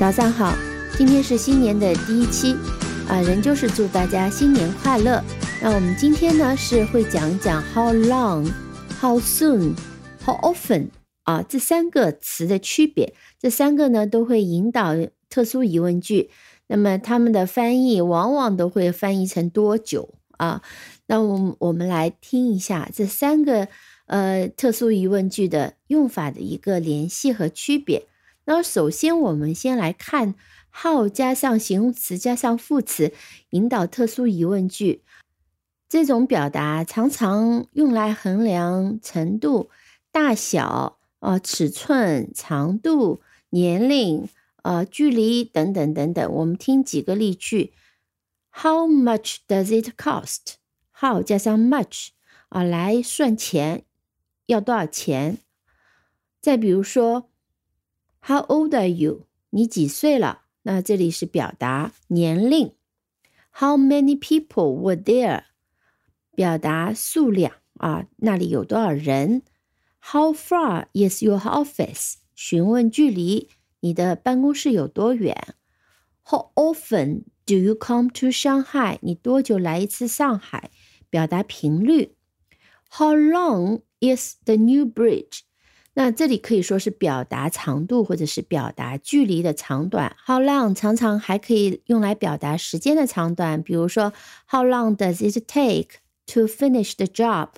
早上好，今天是新年的第一期，啊，仍旧是祝大家新年快乐。那我们今天呢是会讲讲 how long、how soon、how often 啊这三个词的区别。这三个呢都会引导特殊疑问句，那么他们的翻译往往都会翻译成多久啊？那我我们来听一下这三个呃特殊疑问句的用法的一个联系和区别。那首先，我们先来看 how 加上形容词加上副词引导特殊疑问句这种表达，常常用来衡量程度、大小、啊尺寸、长度、年龄、啊距离等等等等。我们听几个例句：How much does it cost？how 加上 much 啊来算钱，要多少钱？再比如说。How old are you？你几岁了？那这里是表达年龄。How many people were there？表达数量啊，那里有多少人？How far is your office？询问距离，你的办公室有多远？How often do you come to Shanghai？你多久来一次上海？表达频率。How long is the new bridge？那这里可以说是表达长度或者是表达距离的长短。How long 常常还可以用来表达时间的长短，比如说 How long does it take to finish the job？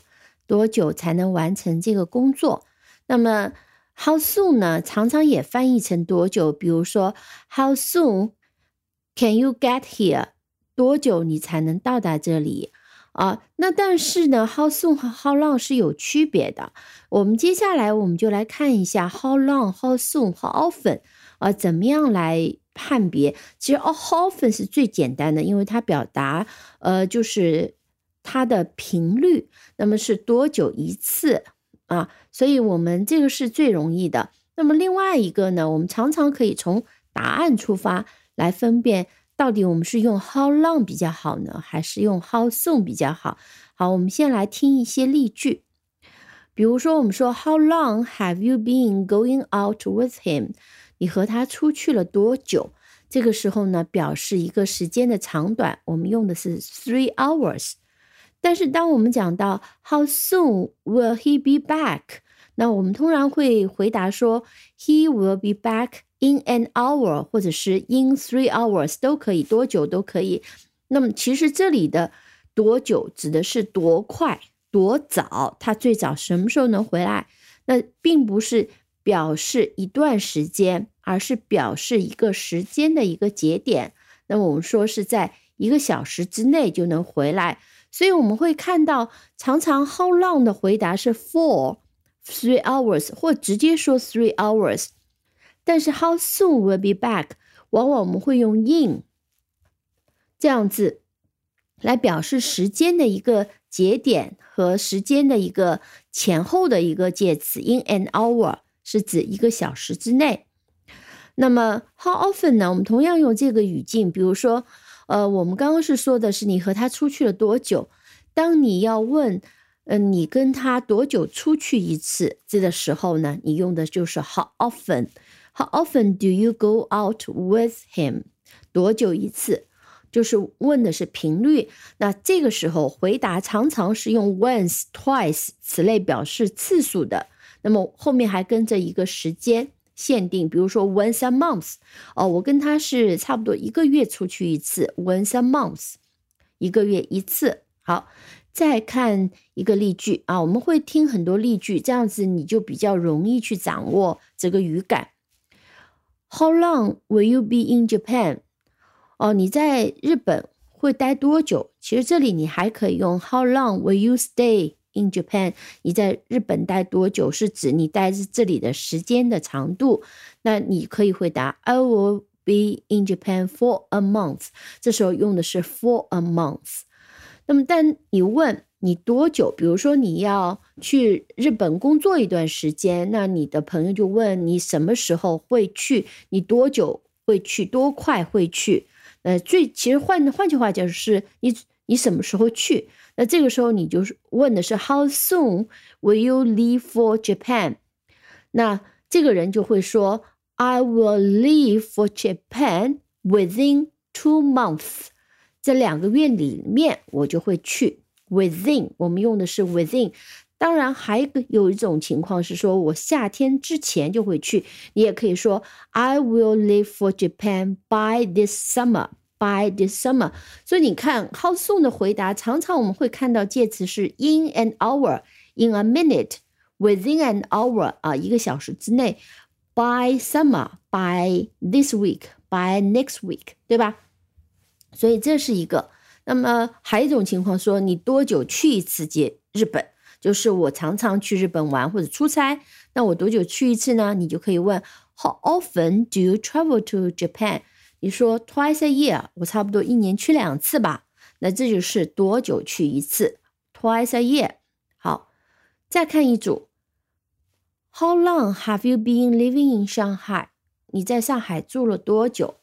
多久才能完成这个工作？那么 How soon 呢？常常也翻译成多久，比如说 How soon can you get here？多久你才能到达这里？啊，那但是呢，how soon 和 how long 是有区别的。我们接下来我们就来看一下 how long、how soon、how often 啊，怎么样来判别？其实 how often 是最简单的，因为它表达呃就是它的频率，那么是多久一次啊？所以我们这个是最容易的。那么另外一个呢，我们常常可以从答案出发来分辨。到底我们是用 how long 比较好呢，还是用 how soon 比较好？好，我们先来听一些例句。比如说，我们说 How long have you been going out with him？你和他出去了多久？这个时候呢，表示一个时间的长短，我们用的是 three hours。但是当我们讲到 How soon will he be back？那我们通常会回答说 He will be back。In an hour，或者是 in three hours 都可以，多久都可以。那么其实这里的多久指的是多快、多早，他最早什么时候能回来？那并不是表示一段时间，而是表示一个时间的一个节点。那么我们说是在一个小时之内就能回来，所以我们会看到常常 how long 的回答是 for three hours，或直接说 three hours。但是 how soon will be back，往往我们会用 in 这样子来表示时间的一个节点和时间的一个前后的一个介词。In an hour 是指一个小时之内。那么 how often 呢？我们同样用这个语境，比如说，呃，我们刚刚是说的是你和他出去了多久。当你要问，嗯，你跟他多久出去一次这个时候呢？你用的就是 how often。How often do you go out with him？多久一次？就是问的是频率。那这个时候回答常常是用 once、twice 此类表示次数的。那么后面还跟着一个时间限定，比如说 once a month。哦，我跟他是差不多一个月出去一次，once a month，一个月一次。好，再看一个例句啊，我们会听很多例句，这样子你就比较容易去掌握这个语感。How long will you be in Japan？哦，你在日本会待多久？其实这里你还可以用 How long will you stay in Japan？你在日本待多久是指你待这里的时间的长度。那你可以回答 I will be in Japan for a month。这时候用的是 for a month。那么，但你问。你多久？比如说你要去日本工作一段时间，那你的朋友就问你什么时候会去？你多久会去？多快会去？呃，最其实换换句话讲是，你你什么时候去？那这个时候你就是问的是 How soon will you leave for Japan？那这个人就会说 I will leave for Japan within two months。这两个月里面我就会去。Within，我们用的是 within。当然，还有一种情况是说我夏天之前就会去。你也可以说 I will leave for Japan by this summer。By this summer。所以你看，How soon 的回答常常我们会看到介词是 in an hour，in a minute，within an hour 啊，一个小时之内。By summer，by this week，by next week，对吧？所以这是一个。那么还有一种情况说，你多久去一次接日本？就是我常常去日本玩或者出差，那我多久去一次呢？你就可以问 How often do you travel to Japan？你说 Twice a year，我差不多一年去两次吧。那这就是多久去一次？Twice a year。好，再看一组。How long have you been living in Shanghai？你在上海住了多久？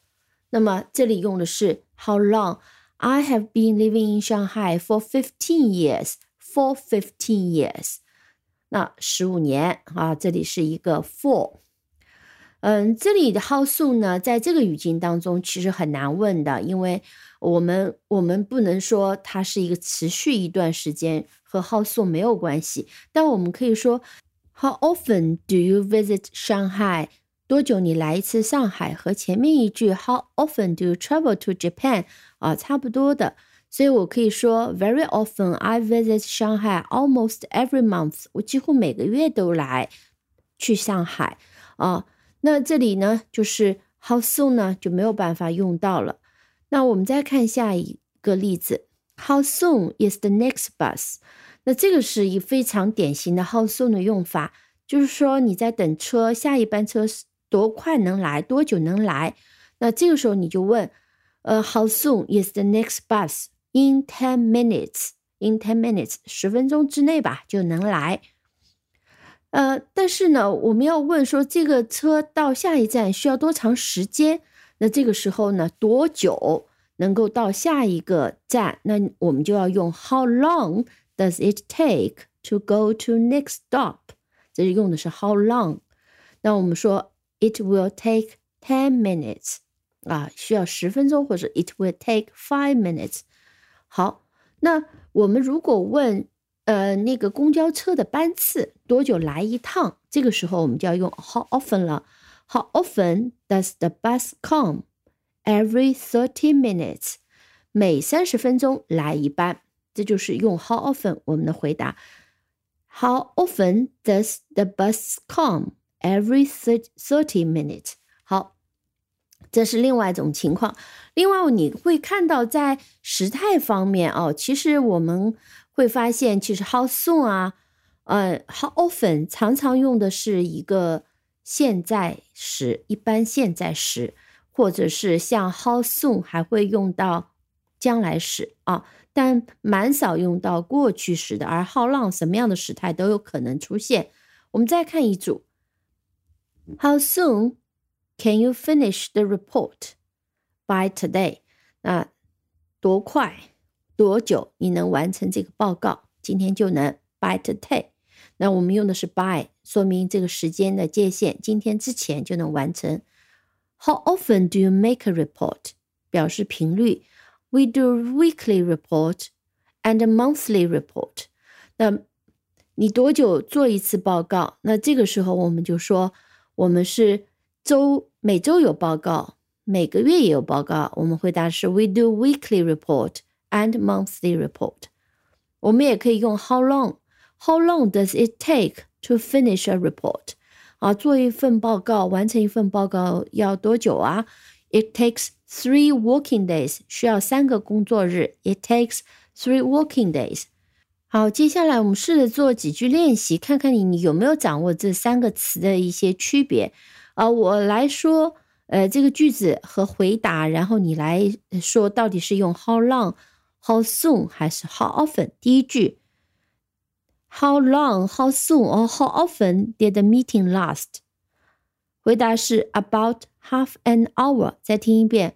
那么这里用的是 How long？I have been living in Shanghai for fifteen years. For fifteen years，那十五年啊，这里是一个 for。嗯，这里的 how soon 呢，在这个语境当中其实很难问的，因为我们我们不能说它是一个持续一段时间，和 how soon 没有关系。但我们可以说 How often do you visit Shanghai？多久你来一次上海？和前面一句 How often do you travel to Japan？啊，差不多的，所以我可以说 Very often I visit Shanghai almost every month。我几乎每个月都来去上海啊。那这里呢，就是 How soon 呢就没有办法用到了。那我们再看下一个例子，How soon is the next bus？那这个是一非常典型的 How soon 的用法，就是说你在等车，下一班车是。多快能来？多久能来？那这个时候你就问，呃，How soon is the next bus? In ten minutes. In ten minutes，十分钟之内吧就能来。呃，但是呢，我们要问说这个车到下一站需要多长时间？那这个时候呢，多久能够到下一个站？那我们就要用 How long does it take to go to next stop？这是用的是 How long。那我们说。It will take ten minutes 啊，需要十分钟，或者 It will take five minutes。好，那我们如果问呃那个公交车的班次多久来一趟，这个时候我们就要用 How often 了。How often does the bus come? Every thirty minutes，每三十分钟来一班。这就是用 How often 我们的回答。How often does the bus come? Every thirty minutes，好，这是另外一种情况。另外，你会看到在时态方面哦，其实我们会发现，其实 how soon 啊，呃，how often 常常用的是一个现在时，一般现在时，或者是像 how soon 还会用到将来时啊，但蛮少用到过去时的。而 how long 什么样的时态都有可能出现。我们再看一组。How soon can you finish the report by today？那多快多久你能完成这个报告？今天就能 by today。那我们用的是 by，说明这个时间的界限，今天之前就能完成。How often do you make a report？表示频率。We do weekly report and monthly report。那你多久做一次报告？那这个时候我们就说。 我们是周每周有报告，每个月也有报告。我们回答是 We do weekly report and monthly report。我们也可以用 How long? How long does it take to finish a report？啊，做一份报告，完成一份报告要多久啊？It takes three working days，需要三个工作日。It takes three working days。 好，接下来我们试着做几句练习，看看你你有没有掌握这三个词的一些区别。啊，我来说，呃，这个句子和回答，然后你来说到底是用 how long、how soon 还是 how often。第一句，how long、how soon or how often did the meeting last？回答是 about half an hour。再听一遍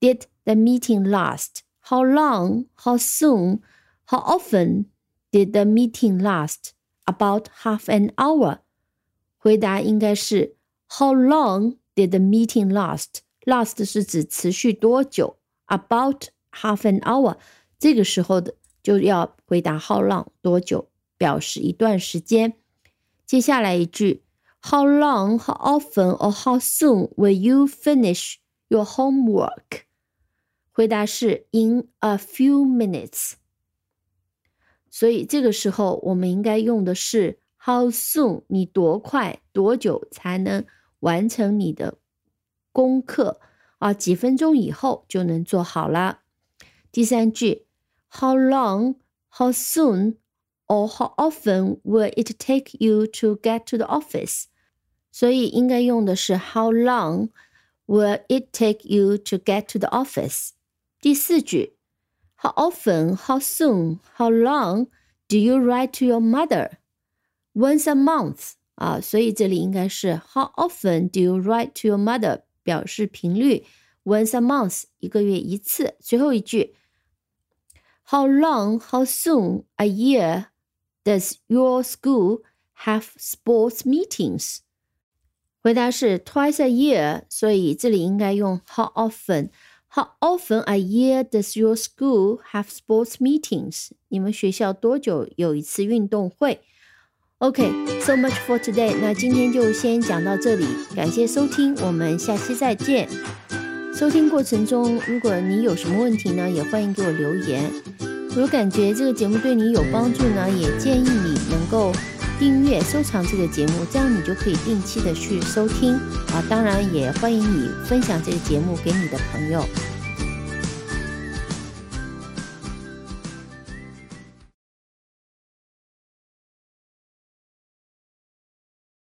，did the meeting last？How long、how soon、how often? often？Did the meeting last about half an hour？回答应该是 How long did the meeting last? Last 是指持续多久？About half an hour。这个时候的就要回答 how long 多久，表示一段时间。接下来一句，How long, how often, or how soon will you finish your homework？回答是 in a few minutes。 所以这个时候我们应该用的是 how soon，你多快多久才能完成你的功课啊？几分钟以后就能做好了。第三句，How long, how soon, or how often will it take you to get to the office？所以应该用的是 How long will it take you to get to the office？第四句 ，How often, how soon, how long do you write to your mother? Once a month 啊，所以这里应该是 How often do you write to your mother？表示频率，once a month 一个月一次。最后一句，How long, how soon a year does your school have sports meetings？回答是 twice a year，所以这里应该用 How often。 How often a year does your school have sports meetings？你们学校多久有一次运动会？OK，so、much for today。那今天就先讲到这里，感谢收听，我们下期再见。收听过程中，如果你有什么问题呢，也欢迎给我留言。如果感觉这个节目对你有帮助呢，也建议你能够订阅、收藏这个节目，这样你就可以定期的去收听啊。当然，也欢迎你分享这个节目给你的朋友。